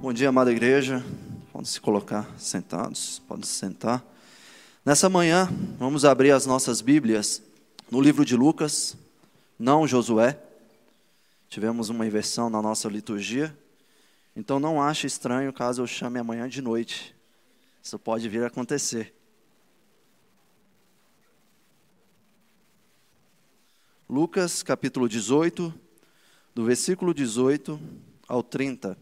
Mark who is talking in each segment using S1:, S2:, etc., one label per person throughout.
S1: Bom dia, amada igreja. Podem se colocar sentados, podem se sentar. Nessa manhã, vamos abrir as nossas Bíblias no livro de Lucas, não Josué. Tivemos uma inversão na nossa liturgia. Então não ache estranho caso eu chame amanhã de noite. Isso pode vir a acontecer. Lucas capítulo 18, do versículo 18 ao 30.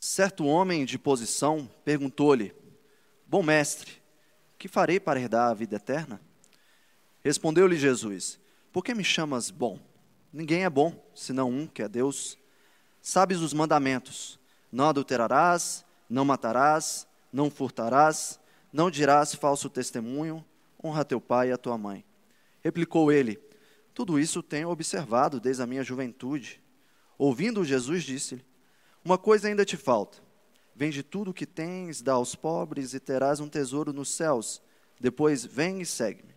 S1: Certo homem de posição perguntou-lhe: Bom mestre, que farei para herdar a vida eterna? Respondeu-lhe Jesus: Por que me chamas bom? Ninguém é bom, senão um, que é Deus. Sabes os mandamentos: Não adulterarás, não matarás, não furtarás, não dirás falso testemunho, honra teu pai e a tua mãe. Replicou ele: Tudo isso tenho observado desde a minha juventude. Ouvindo Jesus, disse-lhe: uma coisa ainda te falta. Vende tudo o que tens, dá aos pobres e terás um tesouro nos céus. Depois vem e segue-me.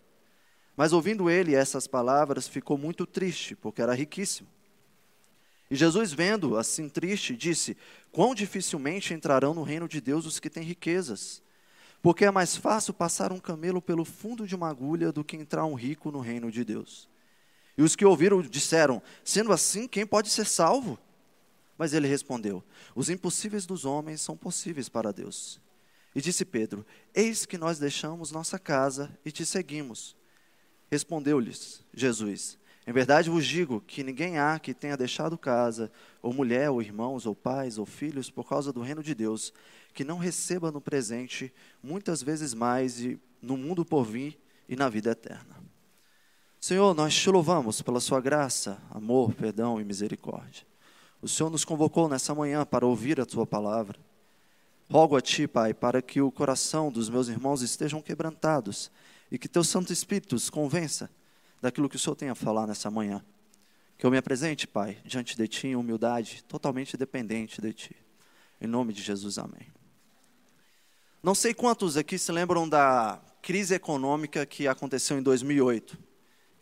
S1: Mas ouvindo ele essas palavras, ficou muito triste, porque era riquíssimo. E Jesus, vendo assim triste, disse: Quão dificilmente entrarão no reino de Deus os que têm riquezas? Porque é mais fácil passar um camelo pelo fundo de uma agulha do que entrar um rico no reino de Deus. E os que ouviram disseram: Sendo assim, quem pode ser salvo? Mas ele respondeu: Os impossíveis dos homens são possíveis para Deus. E disse Pedro: Eis que nós deixamos nossa casa e te seguimos. Respondeu-lhes Jesus: Em verdade vos digo que ninguém há que tenha deixado casa, ou mulher, ou irmãos, ou pais, ou filhos, por causa do reino de Deus, que não receba no presente muitas vezes mais e no mundo por vir e na vida eterna. Senhor, nós te louvamos pela sua graça, amor, perdão e misericórdia. O Senhor nos convocou nessa manhã para ouvir a tua palavra. Rogo a ti, Pai, para que o coração dos meus irmãos estejam quebrantados e que teu Santo Espírito os convença daquilo que o Senhor tem a falar nessa manhã. Que eu me apresente, Pai, diante de ti em humildade, totalmente dependente de ti. Em nome de Jesus, amém. Não sei quantos aqui se lembram da crise econômica que aconteceu em 2008.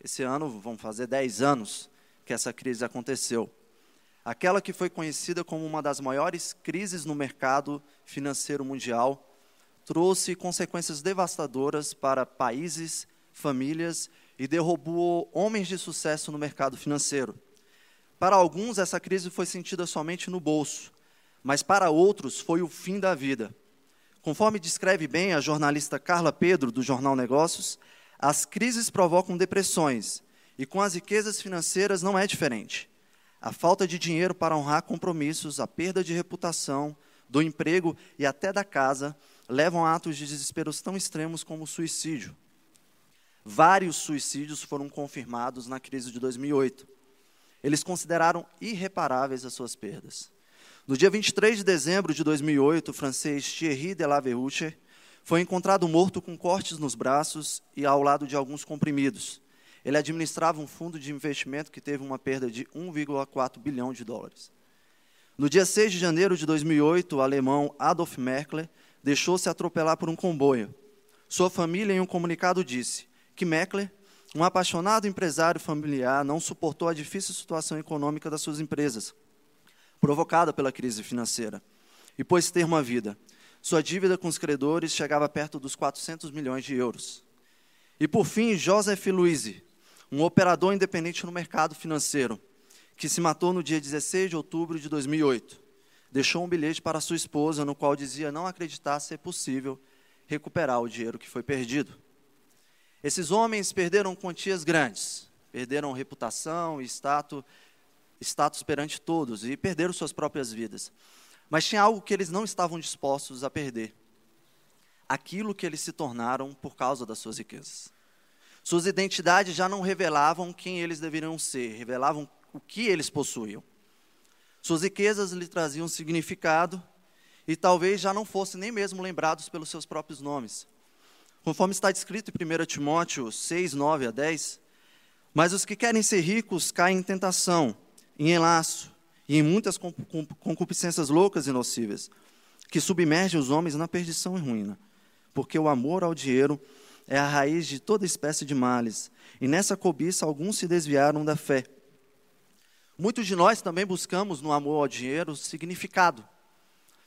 S1: Esse ano vão fazer 10 anos que essa crise aconteceu aquela que foi conhecida como uma das maiores crises no mercado financeiro mundial, trouxe consequências devastadoras para países, famílias e derrubou homens de sucesso no mercado financeiro. Para alguns, essa crise foi sentida somente no bolso, mas para outros foi o fim da vida. Conforme descreve bem a jornalista Carla Pedro, do Jornal Negócios, as crises provocam depressões, e com as riquezas financeiras não é diferente. A falta de dinheiro para honrar compromissos, a perda de reputação, do emprego e até da casa levam a atos de desespero tão extremos como o suicídio. Vários suicídios foram confirmados na crise de 2008. Eles consideraram irreparáveis as suas perdas. No dia 23 de dezembro de 2008, o francês Thierry Delaverouche foi encontrado morto com cortes nos braços e ao lado de alguns comprimidos. Ele administrava um fundo de investimento que teve uma perda de 1,4 bilhão de dólares. No dia 6 de janeiro de 2008, o alemão Adolf Merkle deixou-se atropelar por um comboio. Sua família, em um comunicado, disse que Merkle, um apaixonado empresário familiar, não suportou a difícil situação econômica das suas empresas, provocada pela crise financeira, e pôs termo à vida. Sua dívida com os credores chegava perto dos 400 milhões de euros. E, por fim, Joseph Louise, um operador independente no mercado financeiro, que se matou no dia 16 de outubro de 2008. Deixou um bilhete para sua esposa, no qual dizia não acreditar ser possível recuperar o dinheiro que foi perdido. Esses homens perderam quantias grandes, perderam reputação e status, status perante todos e perderam suas próprias vidas. Mas tinha algo que eles não estavam dispostos a perder: aquilo que eles se tornaram por causa das suas riquezas. Suas identidades já não revelavam quem eles deveriam ser, revelavam o que eles possuíam. Suas riquezas lhe traziam significado e talvez já não fossem nem mesmo lembrados pelos seus próprios nomes. Conforme está descrito em 1 Timóteo 6, 9 a 10, mas os que querem ser ricos caem em tentação, em enlaço e em muitas concupiscências loucas e nocivas, que submerge os homens na perdição e ruína, porque o amor ao dinheiro é a raiz de toda espécie de males, e nessa cobiça alguns se desviaram da fé. Muitos de nós também buscamos no amor ao dinheiro significado.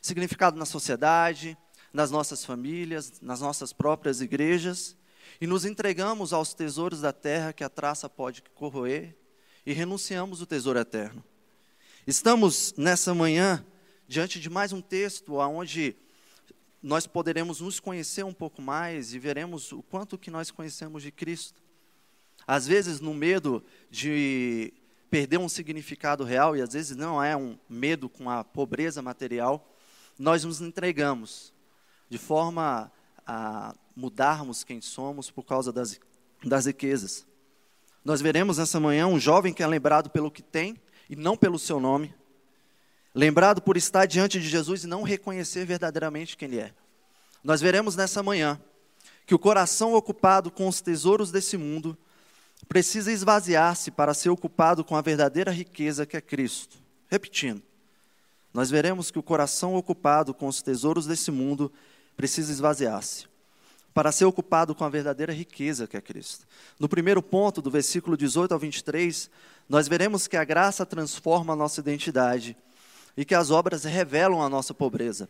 S1: Significado na sociedade, nas nossas famílias, nas nossas próprias igrejas, e nos entregamos aos tesouros da terra que a traça pode corroer, e renunciamos o tesouro eterno. Estamos nessa manhã diante de mais um texto onde nós poderemos nos conhecer um pouco mais e veremos o quanto que nós conhecemos de Cristo. Às vezes, no medo de perder um significado real, e às vezes não é um medo com a pobreza material, nós nos entregamos de forma a mudarmos quem somos por causa das, das riquezas. Nós veremos nessa manhã um jovem que é lembrado pelo que tem e não pelo seu nome. Lembrado por estar diante de Jesus e não reconhecer verdadeiramente quem Ele é. Nós veremos nessa manhã que o coração ocupado com os tesouros desse mundo precisa esvaziar-se para ser ocupado com a verdadeira riqueza que é Cristo. Repetindo, nós veremos que o coração ocupado com os tesouros desse mundo precisa esvaziar-se para ser ocupado com a verdadeira riqueza que é Cristo. No primeiro ponto, do versículo 18 ao 23, nós veremos que a graça transforma a nossa identidade e que as obras revelam a nossa pobreza.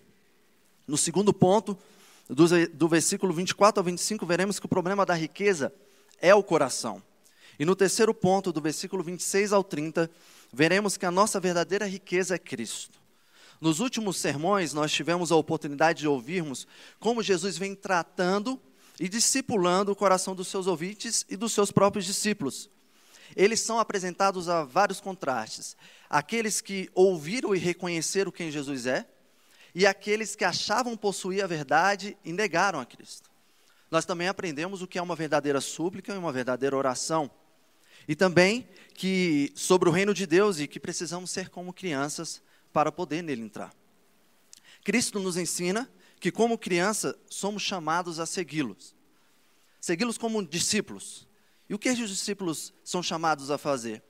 S1: No segundo ponto, do, do versículo 24 ao 25, veremos que o problema da riqueza é o coração. E no terceiro ponto, do versículo 26 ao 30, veremos que a nossa verdadeira riqueza é Cristo. Nos últimos sermões, nós tivemos a oportunidade de ouvirmos como Jesus vem tratando e discipulando o coração dos seus ouvintes e dos seus próprios discípulos. Eles são apresentados a vários contrastes: aqueles que ouviram e reconheceram quem Jesus é, e aqueles que achavam possuir a verdade e negaram a Cristo. Nós também aprendemos o que é uma verdadeira súplica e uma verdadeira oração. E também que sobre o reino de Deus e que precisamos ser como crianças para poder nele entrar. Cristo nos ensina que como criança somos chamados a segui-los. Segui-los como discípulos. E o que os discípulos são chamados a fazer?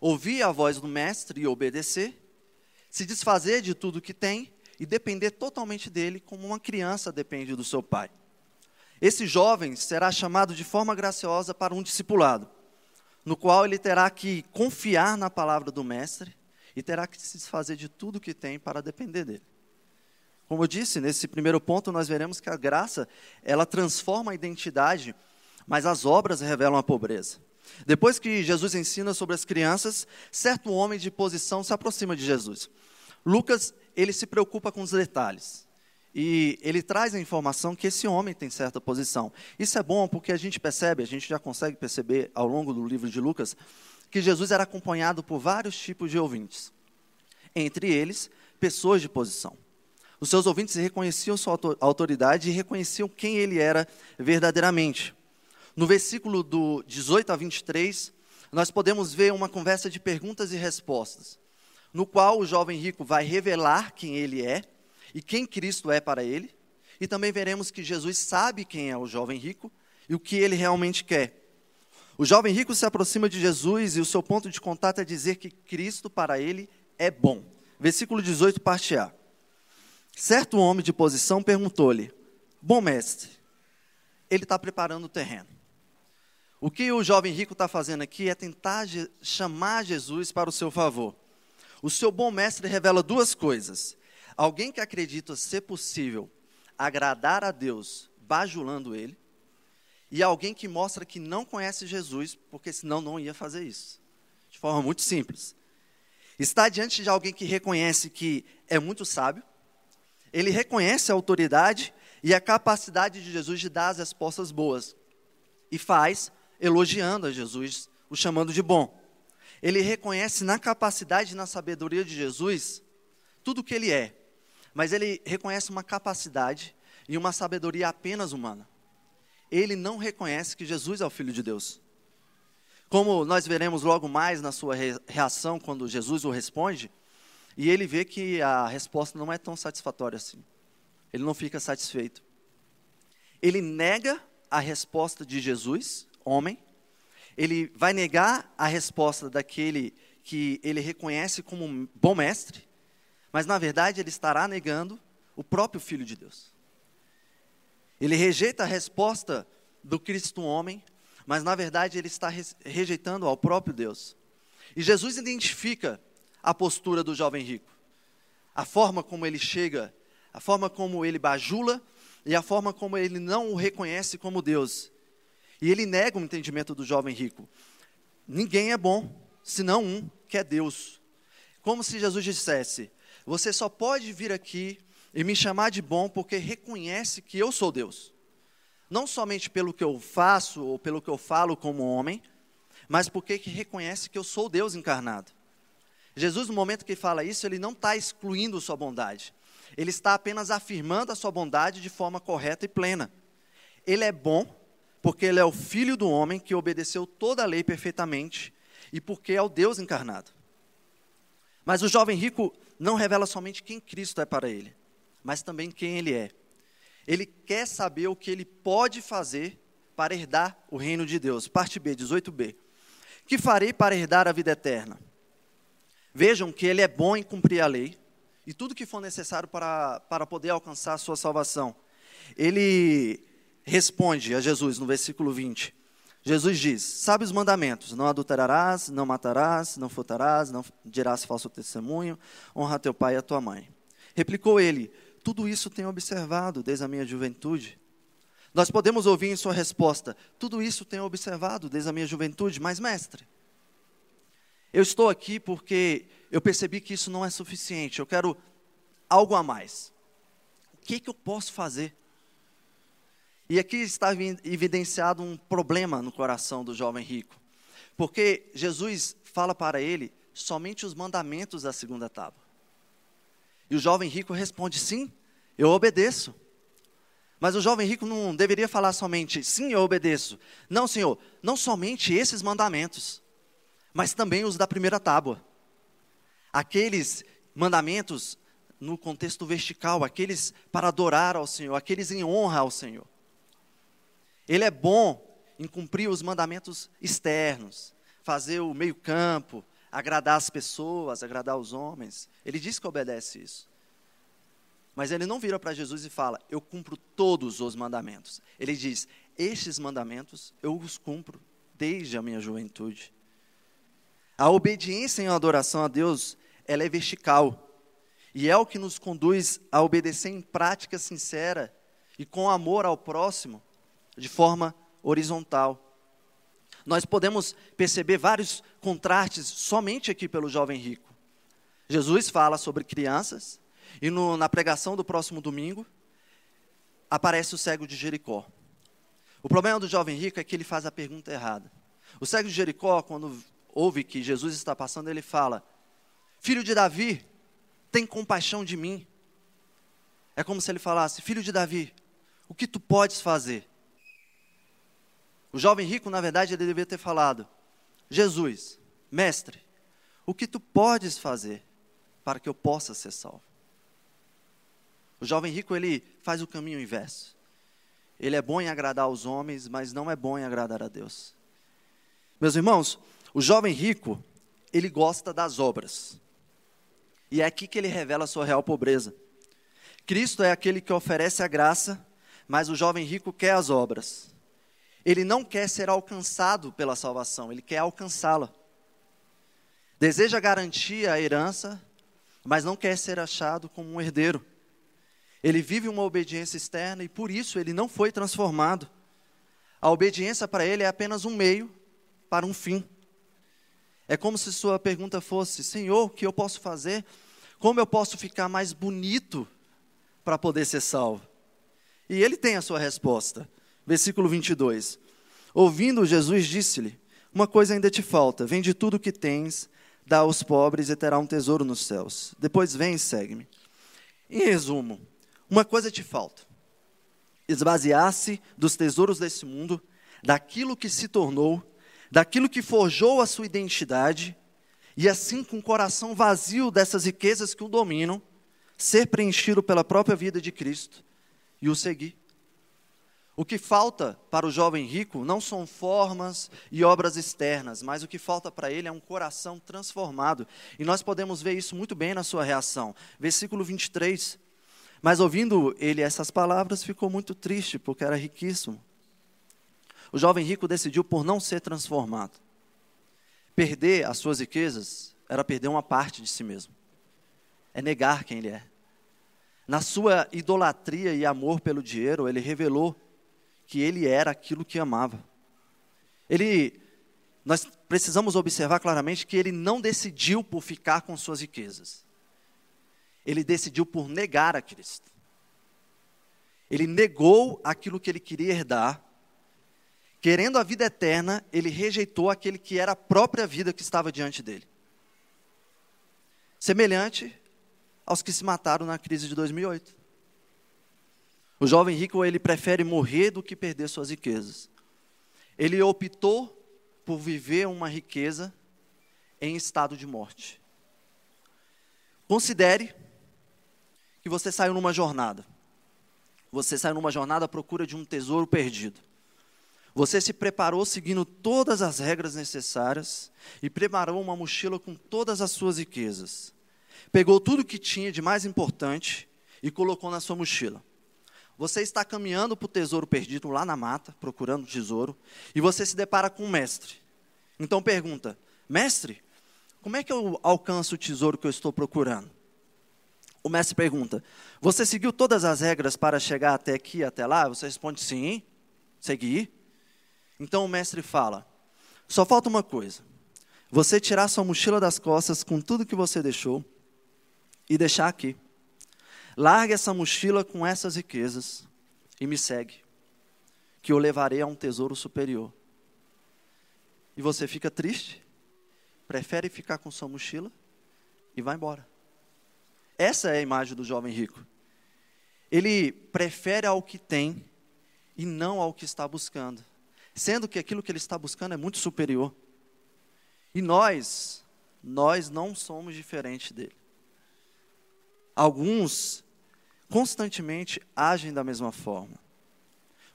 S1: Ouvir a voz do mestre e obedecer, se desfazer de tudo que tem e depender totalmente dele, como uma criança depende do seu pai. Esse jovem será chamado de forma graciosa para um discipulado no qual ele terá que confiar na palavra do Mestre e terá que se desfazer de tudo que tem para depender dele. Como eu disse, nesse primeiro ponto nós veremos que a graça, ela transforma a identidade, mas as obras revelam a pobreza. Depois que Jesus ensina sobre as crianças, certo homem de posição se aproxima de Jesus. Lucas, ele se preocupa com os detalhes. E ele traz a informação que esse homem tem certa posição. Isso é bom porque a gente percebe, a gente já consegue perceber ao longo do livro de Lucas, que Jesus era acompanhado por vários tipos de ouvintes. Entre eles, pessoas de posição. Os seus ouvintes reconheciam sua autoridade e reconheciam quem ele era verdadeiramente. No versículo do 18 a 23, nós podemos ver uma conversa de perguntas e respostas, no qual o jovem rico vai revelar quem ele é e quem Cristo é para ele. E também veremos que Jesus sabe quem é o jovem rico e o que ele realmente quer. O jovem rico se aproxima de Jesus e o seu ponto de contato é dizer que Cristo para ele é bom. Versículo 18, parte A. Certo homem de posição perguntou-lhe: Bom mestre, ele está preparando o terreno. O que o jovem rico está fazendo aqui é tentar chamar Jesus para o seu favor. O seu bom mestre revela duas coisas. Alguém que acredita ser possível agradar a Deus bajulando Ele, e alguém que mostra que não conhece Jesus, porque senão não ia fazer isso. De forma muito simples. Está diante de alguém que reconhece que é muito sábio, ele reconhece a autoridade e a capacidade de Jesus de dar as respostas boas, e faz elogiando a Jesus, o chamando de bom. Ele reconhece na capacidade e na sabedoria de Jesus tudo o que ele é, mas ele reconhece uma capacidade e uma sabedoria apenas humana. Ele não reconhece que Jesus é o Filho de Deus. Como nós veremos logo mais na sua reação quando Jesus o responde, e ele vê que a resposta não é tão satisfatória assim. Ele não fica satisfeito. Ele nega a resposta de Jesus, homem. Ele vai negar a resposta daquele que ele reconhece como um bom mestre. Mas na verdade ele estará negando o próprio Filho de Deus. Ele rejeita a resposta do Cristo homem, mas na verdade ele está rejeitando ao próprio Deus. E Jesus identifica a postura do jovem rico, a forma como ele chega, a forma como ele bajula e a forma como ele não o reconhece como Deus. E ele nega o entendimento do jovem rico. Ninguém é bom, senão um, que é Deus. Como se Jesus dissesse: Você só pode vir aqui e me chamar de bom porque reconhece que eu sou Deus. Não somente pelo que eu faço ou pelo que eu falo como homem, mas porque reconhece que eu sou Deus encarnado. Jesus, no momento que fala isso, ele não está excluindo sua bondade. Ele está apenas afirmando a sua bondade de forma correta e plena. Ele é bom porque ele é o filho do homem que obedeceu toda a lei perfeitamente e porque é o Deus encarnado. Mas o jovem rico não revela somente quem Cristo é para ele, mas também quem ele é. Ele quer saber o que ele pode fazer para herdar o reino de Deus. Parte B, 18b. Que farei para herdar a vida eterna? Vejam que ele é bom em cumprir a lei e tudo que for necessário para, para poder alcançar a sua salvação. Ele responde a Jesus no versículo 20. Jesus diz: Sabe os mandamentos: não adulterarás, não matarás, não furtarás, não dirás falso testemunho, honra teu pai e a tua mãe. Replicou ele: Tudo isso tenho observado desde a minha juventude. Nós podemos ouvir em sua resposta: Tudo isso tenho observado desde a minha juventude, mas mestre, eu estou aqui porque eu percebi que isso não é suficiente, eu quero algo a mais. O que, que eu posso fazer? E aqui está evidenciado um problema no coração do jovem rico, porque Jesus fala para ele somente os mandamentos da segunda tábua. E o jovem rico responde: sim, eu obedeço. Mas o jovem rico não deveria falar somente, sim, eu obedeço. Não, Senhor, não somente esses mandamentos, mas também os da primeira tábua. Aqueles mandamentos no contexto vertical, aqueles para adorar ao Senhor, aqueles em honra ao Senhor. Ele é bom em cumprir os mandamentos externos, fazer o meio-campo, agradar as pessoas, agradar os homens. Ele diz que obedece isso. Mas ele não vira para Jesus e fala: Eu cumpro todos os mandamentos. Ele diz: Estes mandamentos eu os cumpro desde a minha juventude. A obediência em adoração a Deus, ela é vertical. E é o que nos conduz a obedecer em prática sincera e com amor ao próximo, de forma horizontal. Nós podemos perceber vários contrastes somente aqui pelo jovem rico. Jesus fala sobre crianças, e no, na pregação do próximo domingo, aparece o cego de Jericó. O problema do jovem rico é que ele faz a pergunta errada. O cego de Jericó, quando ouve que Jesus está passando, ele fala: Filho de Davi, tem compaixão de mim. É como se ele falasse: Filho de Davi, o que tu podes fazer? O jovem rico, na verdade, ele deveria ter falado: Jesus, mestre, o que tu podes fazer para que eu possa ser salvo? O jovem rico, ele faz o caminho inverso. Ele é bom em agradar aos homens, mas não é bom em agradar a Deus. Meus irmãos, o jovem rico, ele gosta das obras. E é aqui que ele revela a sua real pobreza. Cristo é aquele que oferece a graça, mas o jovem rico quer as obras. Ele não quer ser alcançado pela salvação, ele quer alcançá-la. Deseja garantir a herança, mas não quer ser achado como um herdeiro. Ele vive uma obediência externa e por isso ele não foi transformado. A obediência para ele é apenas um meio para um fim. É como se sua pergunta fosse: Senhor, o que eu posso fazer? Como eu posso ficar mais bonito para poder ser salvo? E ele tem a sua resposta. Versículo 22. Ouvindo, Jesus disse-lhe: Uma coisa ainda te falta: vende tudo o que tens, dá aos pobres e terá um tesouro nos céus. Depois vem e segue-me. Em resumo, uma coisa te falta: esvaziar-se dos tesouros desse mundo, daquilo que se tornou, daquilo que forjou a sua identidade, e assim, com o coração vazio dessas riquezas que o dominam, ser preenchido pela própria vida de Cristo e o seguir. O que falta para o jovem rico não são formas e obras externas, mas o que falta para ele é um coração transformado. E nós podemos ver isso muito bem na sua reação. Versículo 23. Mas ouvindo ele essas palavras, ficou muito triste, porque era riquíssimo. O jovem rico decidiu por não ser transformado. Perder as suas riquezas era perder uma parte de si mesmo. É negar quem ele é. Na sua idolatria e amor pelo dinheiro, ele revelou que ele era aquilo que amava. Ele nós precisamos observar claramente que ele não decidiu por ficar com suas riquezas. Ele decidiu por negar a Cristo. Ele negou aquilo que ele queria herdar. Querendo a vida eterna, ele rejeitou aquele que era a própria vida que estava diante dele. Semelhante aos que se mataram na crise de 2008. O jovem rico, ele prefere morrer do que perder suas riquezas. Ele optou por viver uma riqueza em estado de morte. Considere que você saiu numa jornada. Você saiu numa jornada à procura de um tesouro perdido. Você se preparou seguindo todas as regras necessárias e preparou uma mochila com todas as suas riquezas. Pegou tudo que tinha de mais importante e colocou na sua mochila. Você está caminhando para o tesouro perdido lá na mata, procurando o tesouro, e você se depara com um mestre. Então pergunta: Mestre, como é que eu alcanço o tesouro que eu estou procurando? O mestre pergunta: Você seguiu todas as regras para chegar até aqui, até lá? Você responde: Sim, segui. Então o mestre fala: Só falta uma coisa. Você tirar sua mochila das costas com tudo que você deixou e deixar aqui. Largue essa mochila com essas riquezas e me segue, que eu levarei a um tesouro superior. E você fica triste, prefere ficar com sua mochila e vai embora. Essa é a imagem do jovem rico. Ele prefere ao que tem e não ao que está buscando, sendo que aquilo que ele está buscando é muito superior. E nós, nós não somos diferentes dele. Alguns constantemente agem da mesma forma.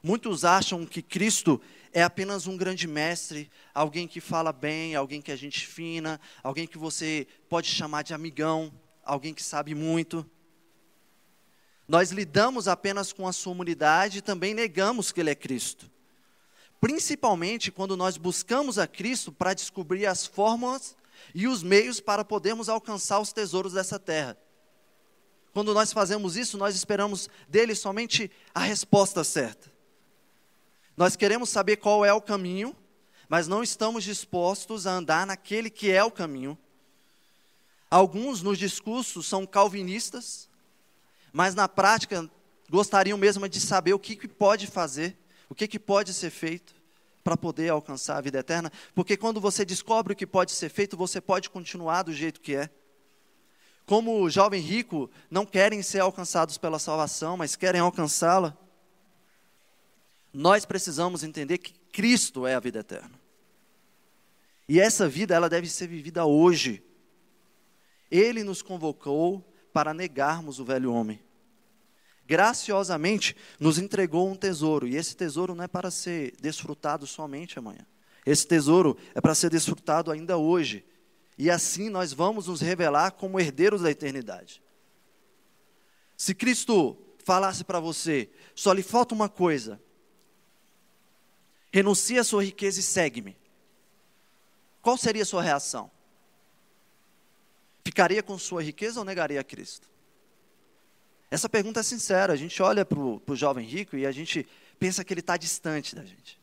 S1: Muitos acham que Cristo é apenas um grande mestre, alguém que fala bem, alguém que é gente fina, alguém que você pode chamar de amigão, alguém que sabe muito. Nós lidamos apenas com a sua humanidade e também negamos que Ele é Cristo. Principalmente quando nós buscamos a Cristo para descobrir as formas e os meios para podermos alcançar os tesouros dessa terra. Quando nós fazemos isso, nós esperamos dele somente a resposta certa. Nós queremos saber qual é o caminho, mas não estamos dispostos a andar naquele que é o caminho. Alguns nos discursos são calvinistas, mas na prática gostariam mesmo de saber o que, que pode fazer, o que, que pode ser feito para poder alcançar a vida eterna, porque quando você descobre o que pode ser feito, você pode continuar do jeito que é como o jovem rico, não querem ser alcançados pela salvação, mas querem alcançá-la. Nós precisamos entender que Cristo é a vida eterna. E essa vida, ela deve ser vivida hoje. Ele nos convocou para negarmos o velho homem. Graciosamente nos entregou um tesouro, e esse tesouro não é para ser desfrutado somente amanhã. Esse tesouro é para ser desfrutado ainda hoje e assim nós vamos nos revelar como herdeiros da eternidade. Se Cristo falasse para você, só lhe falta uma coisa: renuncie a sua riqueza e segue-me. Qual seria a sua reação? Ficaria com sua riqueza ou negaria a Cristo? Essa pergunta é sincera. A gente olha para o jovem rico e a gente pensa que ele está distante da gente.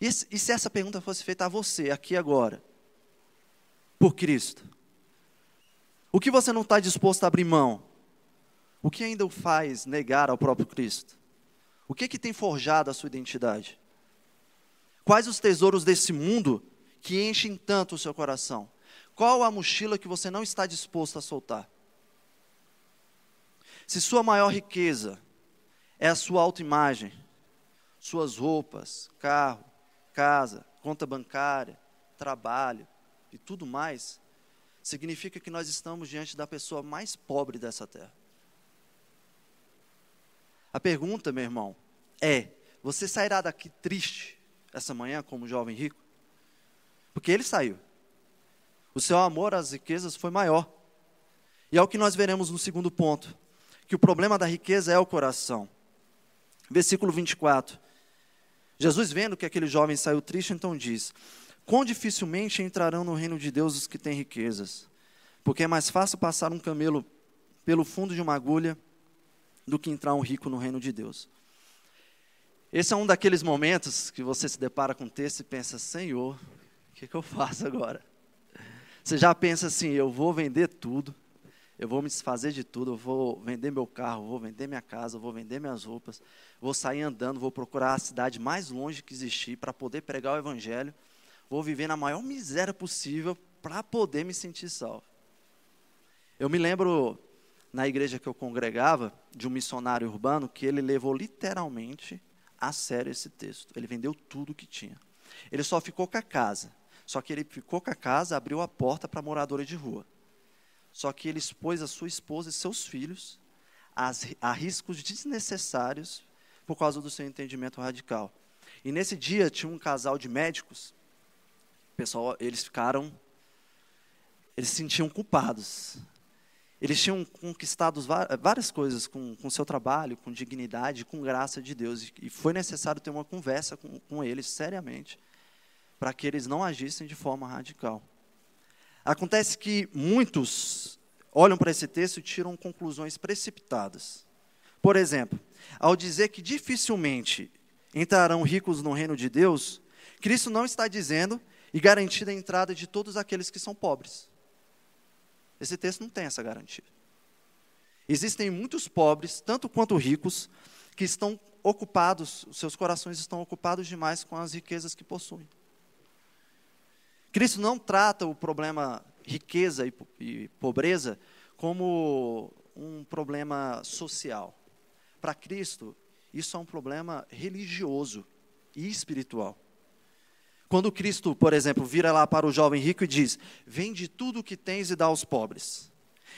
S1: E, e se essa pergunta fosse feita a você, aqui agora? Por Cristo? O que você não está disposto a abrir mão? O que ainda o faz negar ao próprio Cristo? O que, que tem forjado a sua identidade? Quais os tesouros desse mundo que enchem tanto o seu coração? Qual a mochila que você não está disposto a soltar? Se sua maior riqueza é a sua autoimagem, suas roupas, carro, casa, conta bancária, trabalho, e tudo mais, significa que nós estamos diante da pessoa mais pobre dessa terra. A pergunta, meu irmão, é: você sairá daqui triste essa manhã como jovem rico? Porque ele saiu. O seu amor às riquezas foi maior. E é o que nós veremos no segundo ponto. que o problema da riqueza é o coração. Versículo 24. Jesus, vendo que aquele jovem saiu triste, então diz: Quão dificilmente entrarão no reino de Deus os que têm riquezas? Porque é mais fácil passar um camelo pelo fundo de uma agulha do que entrar um rico no reino de Deus. Esse é um daqueles momentos que você se depara com o texto e pensa: Senhor, o que, que eu faço agora? Você já pensa assim: eu vou vender tudo, eu vou me desfazer de tudo, eu vou vender meu carro, vou vender minha casa, vou vender minhas roupas, vou sair andando, vou procurar a cidade mais longe que existir para poder pregar o evangelho, vou viver na maior miséria possível para poder me sentir salvo. Eu me lembro na igreja que eu congregava de um missionário urbano que ele levou literalmente a sério esse texto. Ele vendeu tudo que tinha. Ele só ficou com a casa. Só que ele ficou com a casa, abriu a porta para moradores de rua. Só que ele expôs a sua esposa e seus filhos a riscos desnecessários por causa do seu entendimento radical. E nesse dia tinha um casal de médicos. Pessoal, eles ficaram eles se sentiam culpados. Eles tinham conquistado várias coisas com o seu trabalho, com dignidade, com graça de Deus. E foi necessário ter uma conversa com, com eles, seriamente, para que eles não agissem de forma radical. Acontece que muitos olham para esse texto e tiram conclusões precipitadas. Por exemplo, ao dizer que dificilmente entrarão ricos no reino de Deus, Cristo não está dizendo e garantindo a entrada de todos aqueles que são pobres. Esse texto não tem essa garantia. Existem muitos pobres, tanto quanto ricos, que estão ocupados, seus corações estão ocupados demais com as riquezas que possuem. Cristo não trata o problema riqueza e, e pobreza como um problema social. Para Cristo, isso é um problema religioso e espiritual. Quando Cristo, por exemplo, vira lá para o jovem rico e diz: Vende tudo o que tens e dá aos pobres.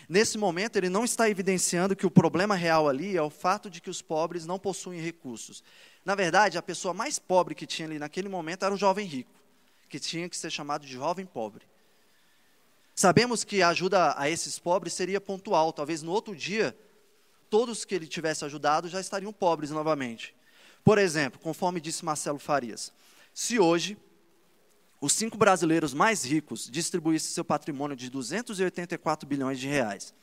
S1: Nesse momento, ele não está evidenciando que o problema real ali é o fato de que os pobres não possuem recursos. Na verdade, a pessoa mais pobre que tinha ali naquele momento era o jovem rico que tinha que ser chamado de jovem pobre. Sabemos que a ajuda a esses pobres seria pontual, talvez no outro dia, todos que ele tivesse ajudado já estariam pobres novamente. Por exemplo, conforme disse Marcelo Farias, se hoje os cinco brasileiros mais ricos distribuíssem seu patrimônio de 284 bilhões de reais,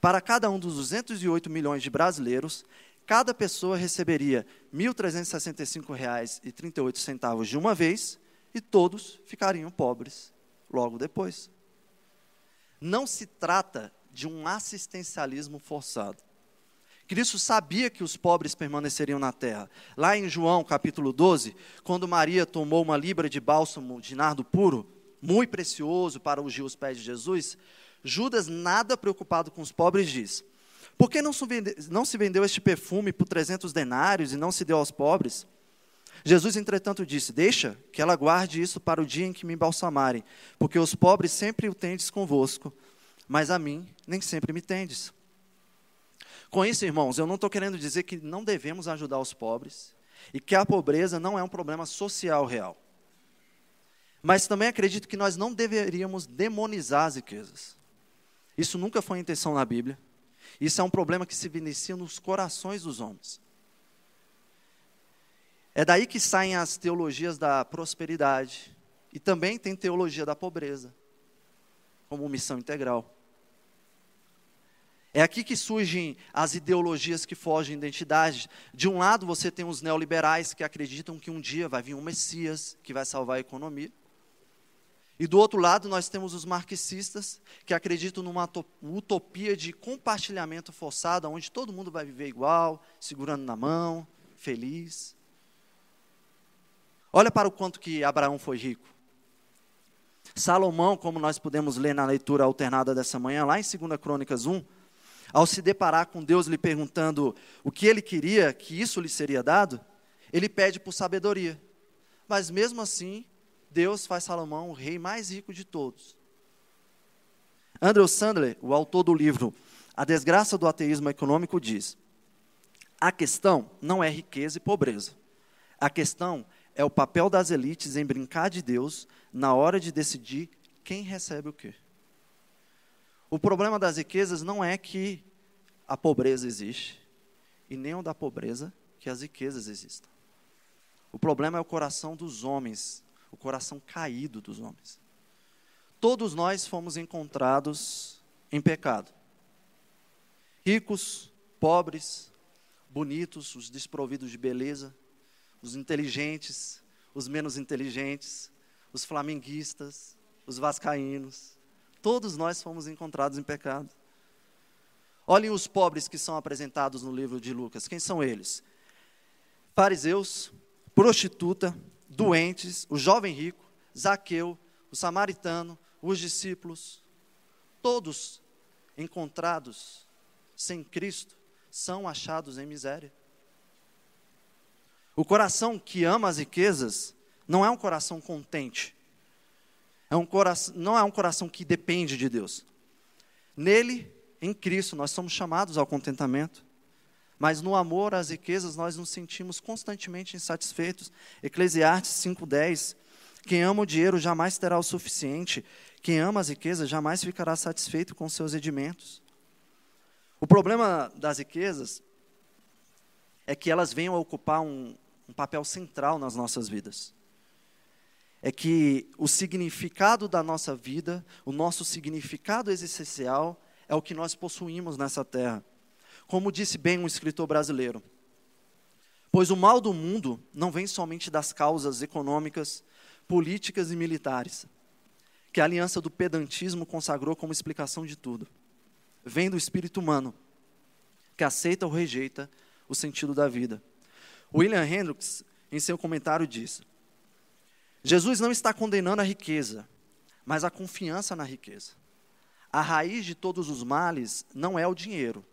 S1: para cada um dos 208 milhões de brasileiros, cada pessoa receberia R$ 1.365,38 de uma vez e todos ficariam pobres logo depois. Não se trata de um assistencialismo forçado. Cristo sabia que os pobres permaneceriam na terra. Lá em João capítulo 12, quando Maria tomou uma libra de bálsamo de nardo puro, muito precioso para ungir os pés de Jesus, Judas, nada preocupado com os pobres, diz: Por que não se vendeu este perfume por 300 denários e não se deu aos pobres? Jesus, entretanto, disse: Deixa que ela guarde isso para o dia em que me embalsamarem, porque os pobres sempre o tendes convosco, mas a mim nem sempre me tendes. Com isso, irmãos, eu não estou querendo dizer que não devemos ajudar os pobres e que a pobreza não é um problema social real. Mas também acredito que nós não deveríamos demonizar as riquezas. Isso nunca foi a intenção na Bíblia. Isso é um problema que se evidencia nos corações dos homens. É daí que saem as teologias da prosperidade. E também tem teologia da pobreza, como missão integral. É aqui que surgem as ideologias que fogem da identidade. De um lado, você tem os neoliberais que acreditam que um dia vai vir um Messias que vai salvar a economia. E do outro lado, nós temos os marxistas que acreditam numa utopia de compartilhamento forçado, onde todo mundo vai viver igual, segurando na mão, feliz. Olha para o quanto que Abraão foi rico. Salomão, como nós podemos ler na leitura alternada dessa manhã, lá em 2 Crônicas 1, ao se deparar com Deus lhe perguntando o que ele queria que isso lhe seria dado, ele pede por sabedoria. Mas mesmo assim, Deus faz Salomão o rei mais rico de todos. Andrew Sandler, o autor do livro A Desgraça do Ateísmo Econômico, diz: A questão não é riqueza e pobreza. A questão é o papel das elites em brincar de Deus na hora de decidir quem recebe o quê. O problema das riquezas não é que a pobreza existe e nem o da pobreza que as riquezas existam. O problema é o coração dos homens, o coração caído dos homens. Todos nós fomos encontrados em pecado. Ricos, pobres, bonitos, os desprovidos de beleza, os inteligentes, os menos inteligentes, os flamenguistas, os vascaínos. Todos nós fomos encontrados em pecado. Olhem os pobres que são apresentados no livro de Lucas. Quem são eles? Fariseus, prostituta, doentes, o jovem rico, Zaqueu, o samaritano, os discípulos. Todos encontrados sem Cristo são achados em miséria. O coração que ama as riquezas não é um coração contente. É um coração, não é um coração que depende de Deus. Nele, em Cristo, nós somos chamados ao contentamento. Mas no amor às riquezas, nós nos sentimos constantemente insatisfeitos. Eclesiastes 5,10. Quem ama o dinheiro jamais terá o suficiente. Quem ama as riquezas jamais ficará satisfeito com seus redimentos. O problema das riquezas é que elas venham a ocupar um, um papel central nas nossas vidas. É que o significado da nossa vida, o nosso significado existencial, é o que nós possuímos nessa terra. Como disse bem um escritor brasileiro, pois o mal do mundo não vem somente das causas econômicas, políticas e militares, que a aliança do pedantismo consagrou como explicação de tudo vem do espírito humano, que aceita ou rejeita o sentido da vida. William Hendricks, em seu comentário, diz: Jesus não está condenando a riqueza, mas a confiança na riqueza. A raiz de todos os males não é o dinheiro,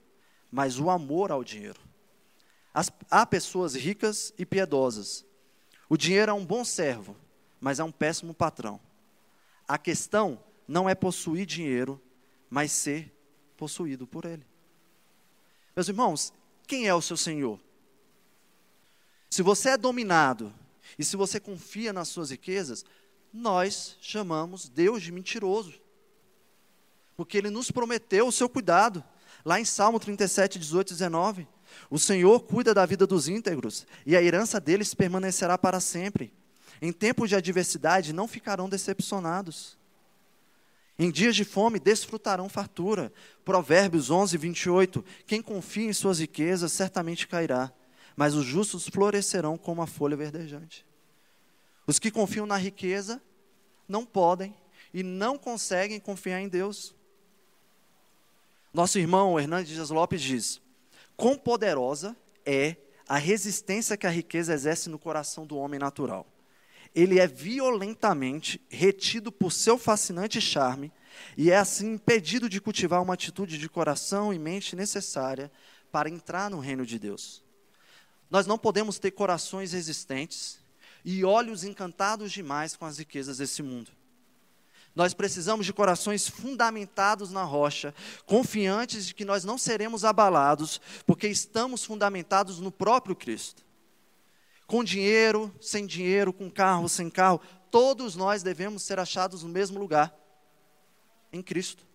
S1: mas o amor ao dinheiro. As, há pessoas ricas e piedosas. O dinheiro é um bom servo, mas é um péssimo patrão. A questão não é possuir dinheiro, mas ser possuído por Ele. Meus irmãos, quem é o seu Senhor? Se você é dominado e se você confia nas suas riquezas, nós chamamos Deus de mentiroso. Porque Ele nos prometeu o seu cuidado. Lá em Salmo 37, 18 e 19. O Senhor cuida da vida dos íntegros, e a herança deles permanecerá para sempre. Em tempos de adversidade não ficarão decepcionados. Em dias de fome desfrutarão fartura. Provérbios 11, 28. Quem confia em suas riquezas certamente cairá, mas os justos florescerão como a folha verdejante. Os que confiam na riqueza não podem e não conseguem confiar em Deus. Nosso irmão Hernandes Dias Lopes diz: Quão poderosa é a resistência que a riqueza exerce no coração do homem natural ele é violentamente retido por seu fascinante charme e é assim impedido de cultivar uma atitude de coração e mente necessária para entrar no reino de Deus. Nós não podemos ter corações resistentes e olhos encantados demais com as riquezas desse mundo. Nós precisamos de corações fundamentados na rocha, confiantes de que nós não seremos abalados, porque estamos fundamentados no próprio Cristo com dinheiro, sem dinheiro, com carro, sem carro, todos nós devemos ser achados no mesmo lugar, em Cristo.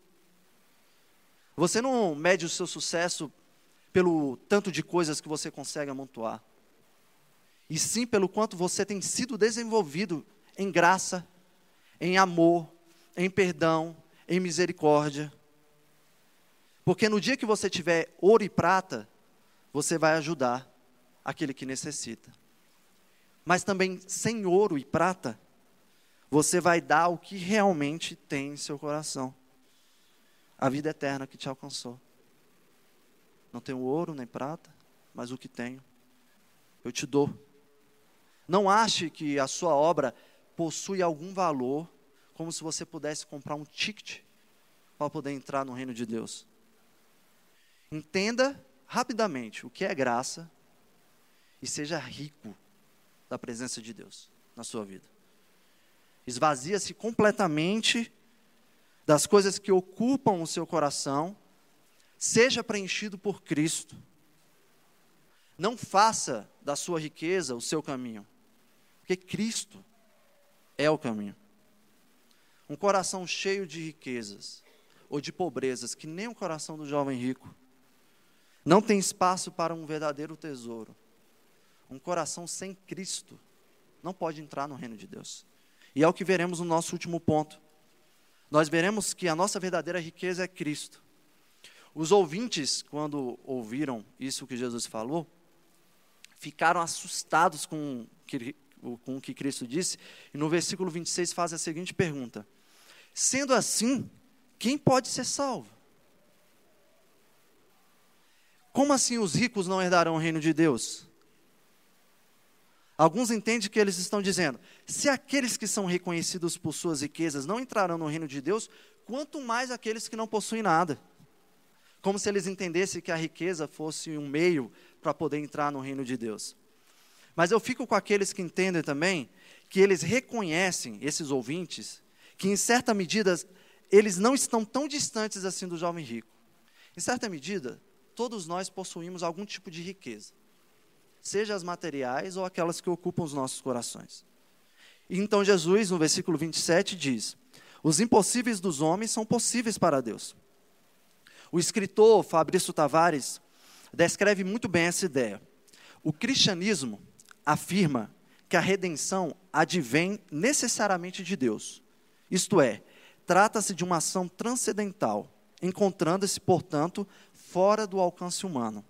S1: Você não mede o seu sucesso pelo tanto de coisas que você consegue amontoar, e sim pelo quanto você tem sido desenvolvido em graça, em amor, em perdão, em misericórdia. Porque no dia que você tiver ouro e prata, você vai ajudar aquele que necessita mas também sem ouro e prata, você vai dar o que realmente tem em seu coração a vida eterna que te alcançou. Não tenho ouro nem prata, mas o que tenho, eu te dou. Não ache que a sua obra possui algum valor, como se você pudesse comprar um ticket para poder entrar no reino de Deus. Entenda rapidamente o que é graça e seja rico da presença de Deus na sua vida. Esvazia-se completamente das coisas que ocupam o seu coração, seja preenchido por Cristo. Não faça da sua riqueza o seu caminho, porque Cristo é o caminho. Um coração cheio de riquezas ou de pobrezas, que nem o coração do jovem rico, Não tem espaço para um verdadeiro tesouro. Um coração sem Cristo não pode entrar no reino de Deus. E é o que veremos no nosso último ponto. Nós veremos que a nossa verdadeira riqueza é Cristo. Os ouvintes, quando ouviram isso que Jesus falou, ficaram assustados com, com o que Cristo disse, e no versículo 26 faz a seguinte pergunta: Sendo assim, quem pode ser salvo? Como assim os ricos não herdarão o reino de Deus? Alguns entendem que eles estão dizendo: se aqueles que são reconhecidos por suas riquezas não entrarão no reino de Deus, quanto mais aqueles que não possuem nada. Como se eles entendessem que a riqueza fosse um meio para poder entrar no reino de Deus. Mas eu fico com aqueles que entendem também que eles reconhecem, esses ouvintes, que em certa medida eles não estão tão distantes assim do jovem rico. Em certa medida, todos nós possuímos algum tipo de riqueza, seja as materiais ou aquelas que ocupam os nossos corações. Então Jesus, no versículo 27, diz: Os impossíveis dos homens são possíveis para Deus. O escritor Fabrício Tavares descreve muito bem essa ideia. O cristianismo afirma que a redenção advém necessariamente de Deus. Isto é, trata-se de uma ação transcendental, encontrando-se, portanto, fora do alcance humano.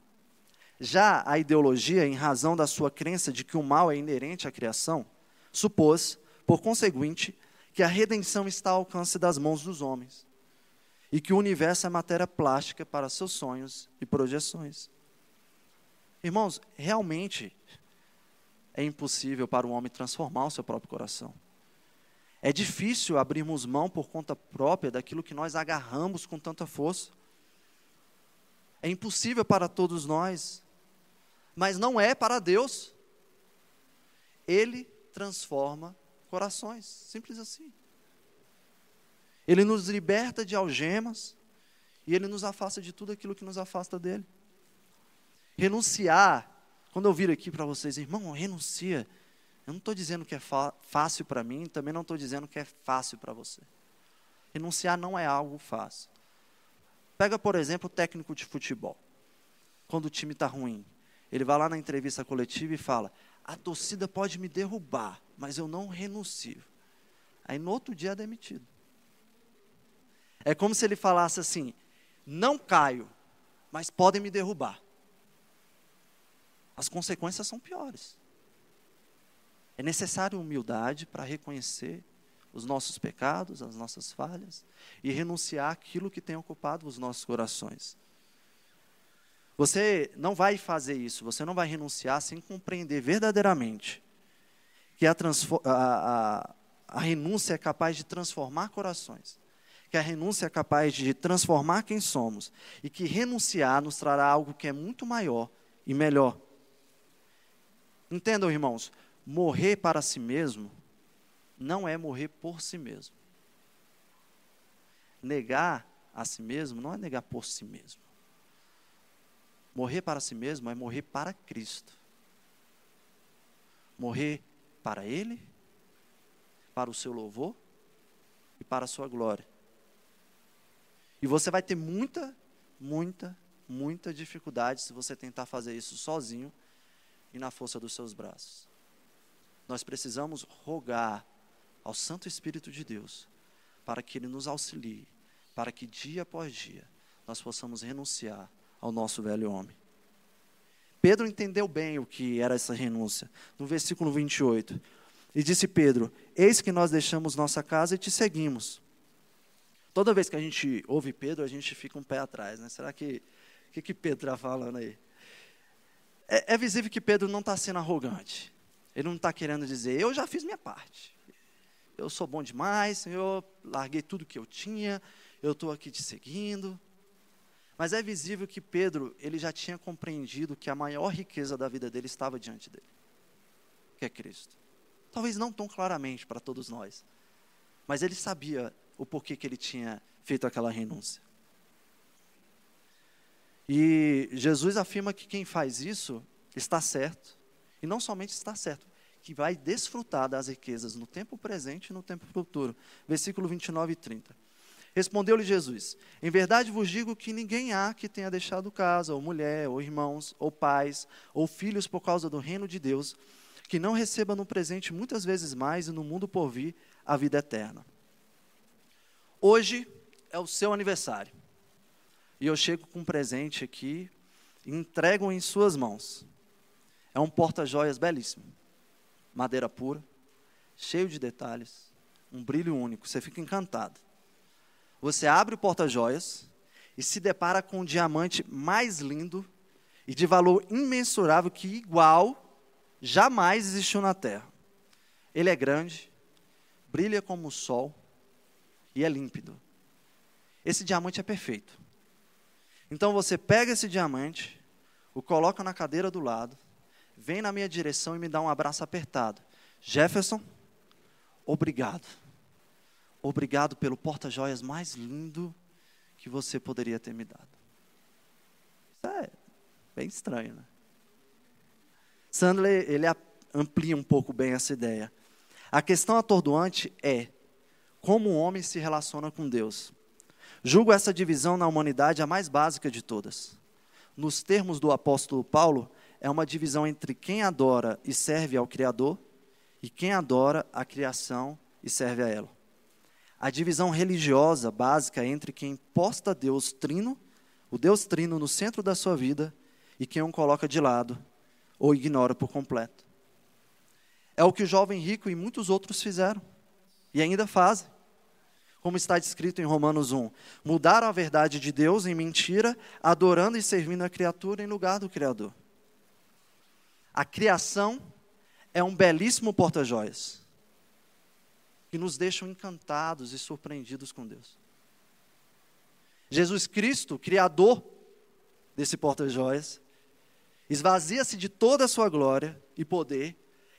S1: Já a ideologia, em razão da sua crença de que o mal é inerente à criação, supôs, por conseguinte, que a redenção está ao alcance das mãos dos homens e que o universo é matéria plástica para seus sonhos e projeções. Irmãos, realmente é impossível para o homem transformar o seu próprio coração. É difícil abrirmos mão por conta própria daquilo que nós agarramos com tanta força. É impossível para todos nós, mas não é para Deus. Ele transforma corações, simples assim. Ele nos liberta de algemas e ele nos afasta de tudo aquilo que nos afasta dele. Renunciar, quando eu vir aqui para vocês, irmão, renuncia. Eu não estou dizendo que é fácil para mim, também não estou dizendo que é fácil para você. Renunciar não é algo fácil. Pega, por exemplo, o técnico de futebol. Quando o time está ruim, ele vai lá na entrevista coletiva e fala: a torcida pode me derrubar, mas eu não renuncio. Aí no outro dia é demitido. É como se ele falasse assim: não caio, mas podem me derrubar. As consequências são piores. É necessário humildade para reconhecer os nossos pecados, as nossas falhas e renunciar àquilo que tem ocupado os nossos corações. Você não vai fazer isso, você não vai renunciar sem compreender verdadeiramente que a, a, a, a renúncia é capaz de transformar corações, que a renúncia é capaz de transformar quem somos e que renunciar nos trará algo que é muito maior e melhor. Entendam, irmãos, morrer para si mesmo não é morrer por si mesmo. Negar a si mesmo não é negar por si mesmo. Morrer para si mesmo é morrer para Cristo. Morrer para Ele, para o seu louvor e para a sua glória. E você vai ter muita, muita, muita dificuldade se você tentar fazer isso sozinho e na força dos seus braços nós precisamos rogar ao Santo Espírito de Deus para que Ele nos auxilie, para que dia após dia nós possamos renunciar ao nosso velho homem. Pedro entendeu bem o que era essa renúncia. No versículo 28, e disse Pedro: Eis que nós deixamos nossa casa e te seguimos. Toda vez que a gente ouve Pedro, a gente fica um pé atrás, né? Será que o que, que Pedro está falando aí? É, é visível que Pedro não está sendo arrogante. Ele não está querendo dizer, eu já fiz minha parte. Eu sou bom demais, eu larguei tudo que eu tinha, eu estou aqui te seguindo. Mas é visível que Pedro, ele já tinha compreendido que a maior riqueza da vida dele estava diante dele, que é Cristo. Talvez não tão claramente para todos nós, mas ele sabia o porquê que ele tinha feito aquela renúncia. E Jesus afirma que quem faz isso está certo, e não somente está certo, que vai desfrutar das riquezas no tempo presente e no tempo futuro. Versículo 29 e 30. Respondeu-lhe Jesus: Em verdade vos digo que ninguém há que tenha deixado casa, ou mulher, ou irmãos, ou pais, ou filhos por causa do reino de Deus, que não receba no presente muitas vezes mais e no mundo por vir a vida eterna. Hoje é o seu aniversário. E eu chego com um presente aqui e entrego em suas mãos. É um porta-joias belíssimo. Madeira pura, cheio de detalhes, um brilho único. Você fica encantado. Você abre o porta-joias e se depara com um diamante mais lindo e de valor imensurável que igual jamais existiu na Terra. Ele é grande, brilha como o sol e é límpido. Esse diamante é perfeito. Então você pega esse diamante, o coloca na cadeira do lado, vem na minha direção e me dá um abraço apertado. Jefferson, obrigado. Obrigado pelo porta-joias mais lindo que você poderia ter me dado. Isso é bem estranho, né? Sandler, ele amplia um pouco bem essa ideia. A questão atordoante é como o homem se relaciona com Deus. Julgo essa divisão na humanidade a mais básica de todas. Nos termos do apóstolo Paulo, é uma divisão entre quem adora e serve ao Criador e quem adora a criação e serve a ela a divisão religiosa básica entre quem posta Deus trino, o Deus trino no centro da sua vida, e quem o coloca de lado ou ignora por completo. É o que o jovem rico e muitos outros fizeram e ainda fazem. Como está descrito em Romanos 1, mudaram a verdade de Deus em mentira, adorando e servindo a criatura em lugar do Criador. A criação é um belíssimo porta-joias que nos deixam encantados e surpreendidos com Deus. Jesus Cristo, Criador desse porta-joias, esvazia-se de toda a sua glória e poder,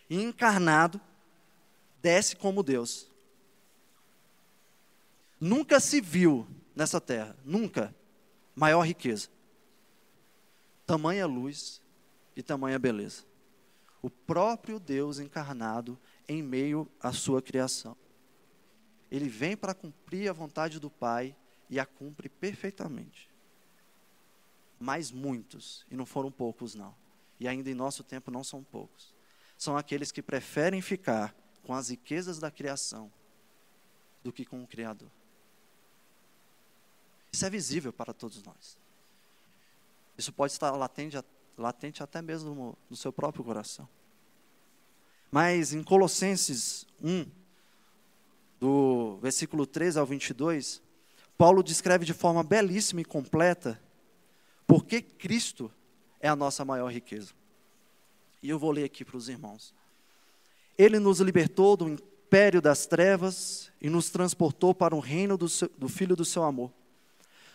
S1: e encarnado, desce como Deus. Nunca se viu nessa terra, nunca, maior riqueza, tamanha luz e tamanha beleza. O próprio Deus encarnado em meio à sua criação. Ele vem para cumprir a vontade do Pai e a cumpre perfeitamente. Mas muitos, e não foram poucos não, e ainda em nosso tempo não são poucos, são aqueles que preferem ficar com as riquezas da criação do que com o Criador. Isso é visível para todos nós. Isso pode estar latente, latente até mesmo no, seu próprio coração. Mas em Colossenses 1, do versículo 13 ao 22, Paulo descreve de forma belíssima e completa por que Cristo é a nossa maior riqueza. E eu vou ler aqui para os irmãos. Ele nos libertou do império das trevas e nos transportou para o reino do, seu, do Filho do seu amor,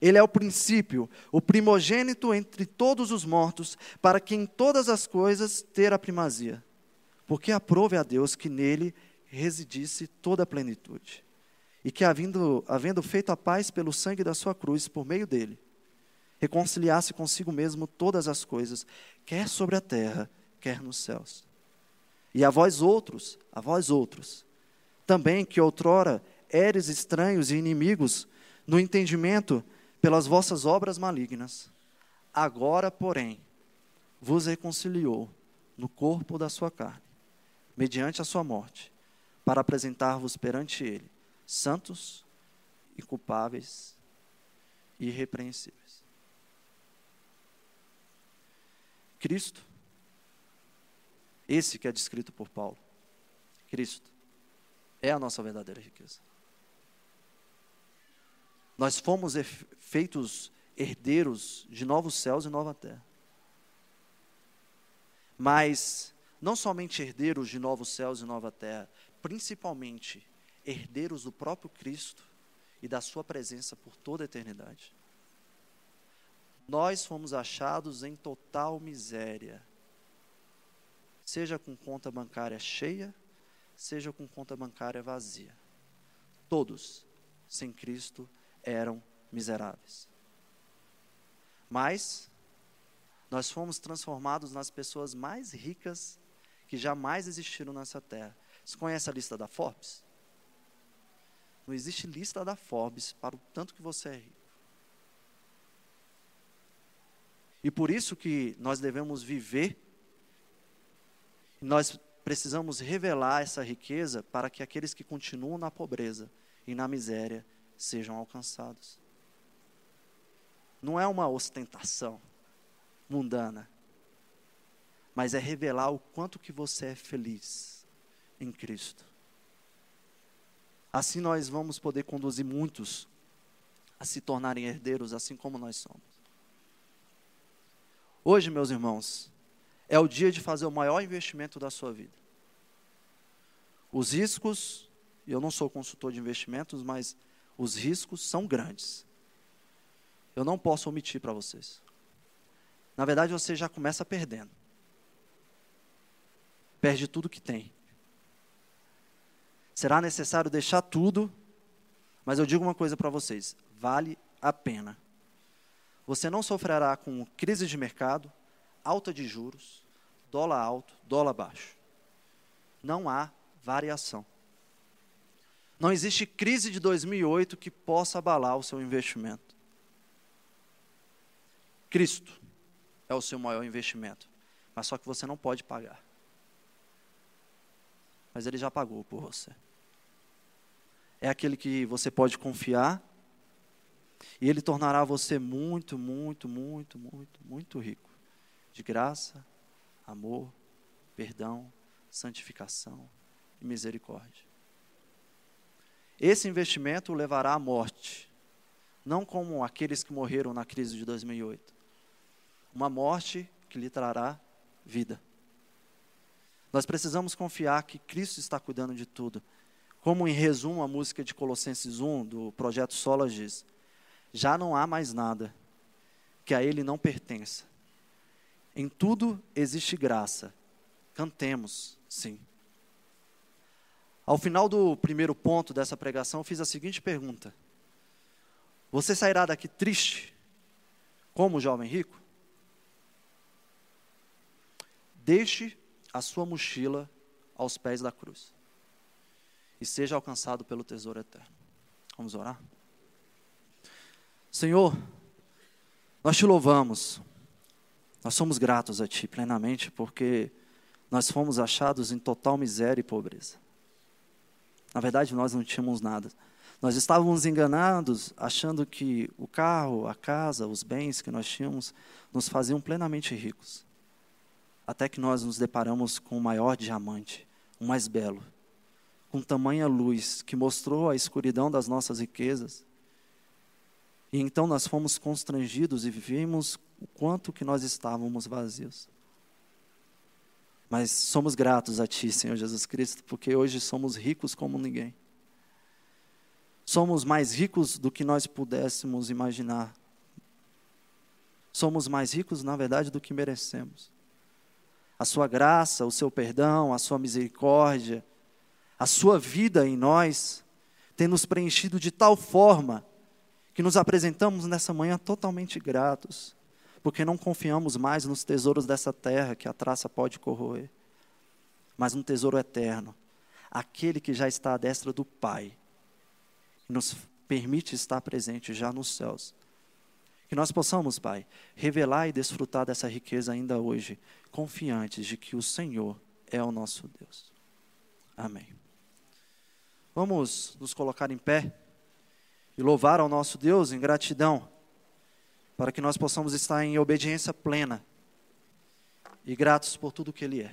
S1: Ele é o princípio, o primogênito entre todos os mortos, para que em todas as coisas ter a primazia. Porque aprove a Deus que nele residisse toda a plenitude. E que, havendo, havendo feito a paz pelo sangue da sua cruz, por meio dele, reconciliasse consigo mesmo todas as coisas, quer sobre a terra, quer nos céus. E a vós outros, a vós outros, também que outrora eres estranhos e inimigos no entendimento pelas vossas obras malignas, agora, porém, vos reconciliou no corpo da sua carne, mediante a sua morte para apresentar-vos perante Ele, santos e culpáveis e irrepreensíveis. Cristo, esse que é descrito por Paulo, Cristo, é a nossa verdadeira riqueza. Nós fomos feitos herdeiros de novos céus e nova terra. Mas não somente herdeiros de novos céus e nova terra, principalmente herdeiros do próprio Cristo e da Sua presença por toda a eternidade. Nós fomos achados em total miséria, seja com conta bancária cheia, seja com conta bancária vazia. Todos, sem Cristo, eram miseráveis. Mas nós fomos transformados nas pessoas mais ricas que jamais existiram nessa terra. Você conhece a lista da Forbes? Não existe lista da Forbes para o tanto que você é rico. E por isso que nós devemos viver, nós precisamos revelar essa riqueza para que aqueles que continuam na pobreza e na miséria sejam alcançados. Não é uma ostentação mundana, mas é revelar o quanto que você é feliz em Cristo. Assim nós vamos poder conduzir muitos a se tornarem herdeiros, assim como nós somos. Hoje, meus irmãos, é o dia de fazer o maior investimento da sua vida. Os riscos, eu não sou consultor de investimentos, mas os riscos são grandes. Eu não posso omitir para vocês. Na verdade, você já começa perdendo. Perde tudo que tem. Será necessário deixar tudo, mas eu digo uma coisa para vocês: vale a pena. Você não sofrerá com crise de mercado, alta de juros, dólar alto, dólar baixo. Não há variação. Não existe crise de 2008 que possa abalar o seu investimento. Cristo é o seu maior investimento, mas só que você não pode pagar. Mas ele já pagou por você. É aquele que você pode confiar e ele tornará você muito, muito, muito, muito, muito rico de graça, amor, perdão, santificação e misericórdia. Esse investimento o levará à morte, não como aqueles que morreram na crise de 2008. Uma morte que lhe trará vida. Nós precisamos confiar que Cristo está cuidando de tudo. Como em resumo a música de Colossenses 1, do projeto Solas diz: já não há mais nada que a Ele não pertença. Em tudo existe graça. Cantemos, sim. Ao final do primeiro ponto dessa pregação, eu fiz a seguinte pergunta: Você sairá daqui triste, como o jovem rico? Deixe a sua mochila aos pés da cruz e seja alcançado pelo tesouro eterno. Vamos orar? Senhor, nós te louvamos, nós somos gratos a Ti plenamente porque nós fomos achados em total miséria e pobreza. Na verdade, nós não tínhamos nada. Nós estávamos enganados, achando que o carro, a casa, os bens que nós tínhamos nos faziam plenamente ricos. Até que nós nos deparamos com o maior diamante, o mais belo, com tamanha luz que mostrou a escuridão das nossas riquezas. E então nós fomos constrangidos e vimos o quanto que nós estávamos vazios. Mas somos gratos a Ti, Senhor Jesus Cristo, porque hoje somos ricos como ninguém. Somos mais ricos do que nós pudéssemos imaginar. Somos mais ricos, na verdade, do que merecemos. A Sua graça, o Seu perdão, a Sua misericórdia, a Sua vida em nós tem nos preenchido de tal forma que nos apresentamos nessa manhã totalmente gratos porque não confiamos mais nos tesouros dessa terra que a traça pode corroer, mas no tesouro eterno, aquele que já está à destra do Pai, e nos permite estar presente já nos céus. Que nós possamos, Pai, revelar e desfrutar dessa riqueza ainda hoje, confiantes de que o Senhor é o nosso Deus. Amém. Vamos nos colocar em pé e louvar ao nosso Deus em gratidão para que nós possamos estar em obediência plena e gratos por tudo que Ele é.